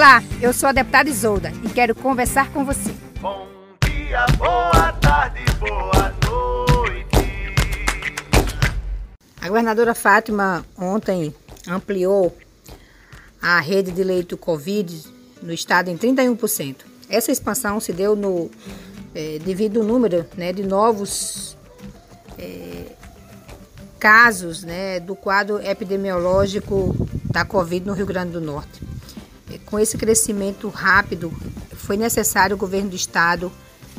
Olá, eu sou a deputada Isolda e quero conversar com você. Bom dia, boa tarde, boa noite. A governadora Fátima ontem ampliou a rede de leito Covid no estado em 31%. Essa expansão se deu no eh, devido ao número né, de novos eh, casos né, do quadro epidemiológico da Covid no Rio Grande do Norte. Com esse crescimento rápido, foi necessário o governo do estado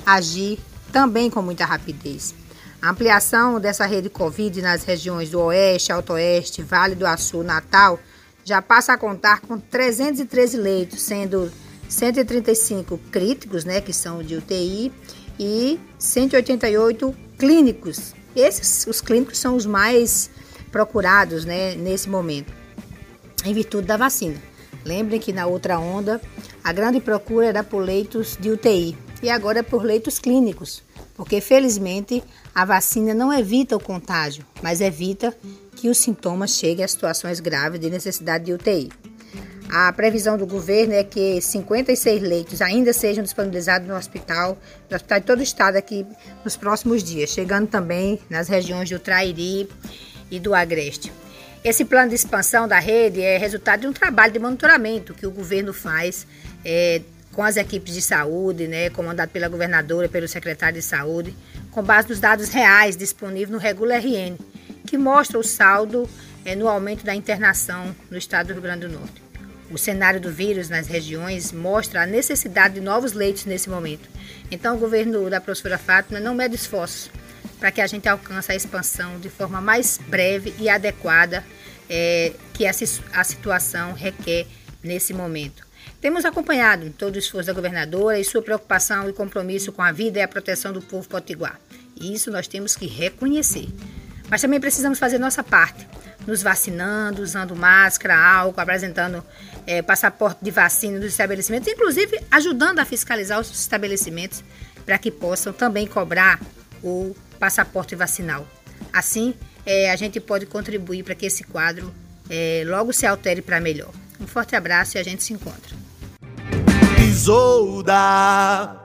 agir também com muita rapidez. A ampliação dessa rede Covid nas regiões do Oeste, Alto Oeste, Vale do Açu, Natal, já passa a contar com 313 leitos, sendo 135 críticos, né, que são de UTI, e 188 clínicos. Esses, os clínicos são os mais procurados, né, nesse momento, em virtude da vacina. Lembrem que na outra onda, a grande procura era por leitos de UTI e agora é por leitos clínicos, porque felizmente a vacina não evita o contágio, mas evita que os sintomas cheguem a situações graves de necessidade de UTI. A previsão do governo é que 56 leitos ainda sejam disponibilizados no hospital, no hospital de todo o estado aqui nos próximos dias, chegando também nas regiões do Trairi e do Agreste. Esse plano de expansão da rede é resultado de um trabalho de monitoramento que o governo faz é, com as equipes de saúde, né, comandado pela governadora pelo secretário de saúde, com base nos dados reais disponíveis no Regula RN, que mostra o saldo é, no aumento da internação no estado do Rio Grande do Norte. O cenário do vírus nas regiões mostra a necessidade de novos leitos nesse momento. Então, o governo da professora Fátima não mede esforços para que a gente alcance a expansão de forma mais breve e adequada é, que a, a situação requer nesse momento. Temos acompanhado todo o esforço da governadora e sua preocupação e compromisso com a vida e a proteção do povo potiguar. E isso nós temos que reconhecer. Mas também precisamos fazer nossa parte, nos vacinando, usando máscara, álcool, apresentando é, passaporte de vacina nos estabelecimentos, inclusive ajudando a fiscalizar os estabelecimentos para que possam também cobrar o passaporte vacinal. Assim, é, a gente pode contribuir para que esse quadro é, logo se altere para melhor. Um forte abraço e a gente se encontra. Isolda.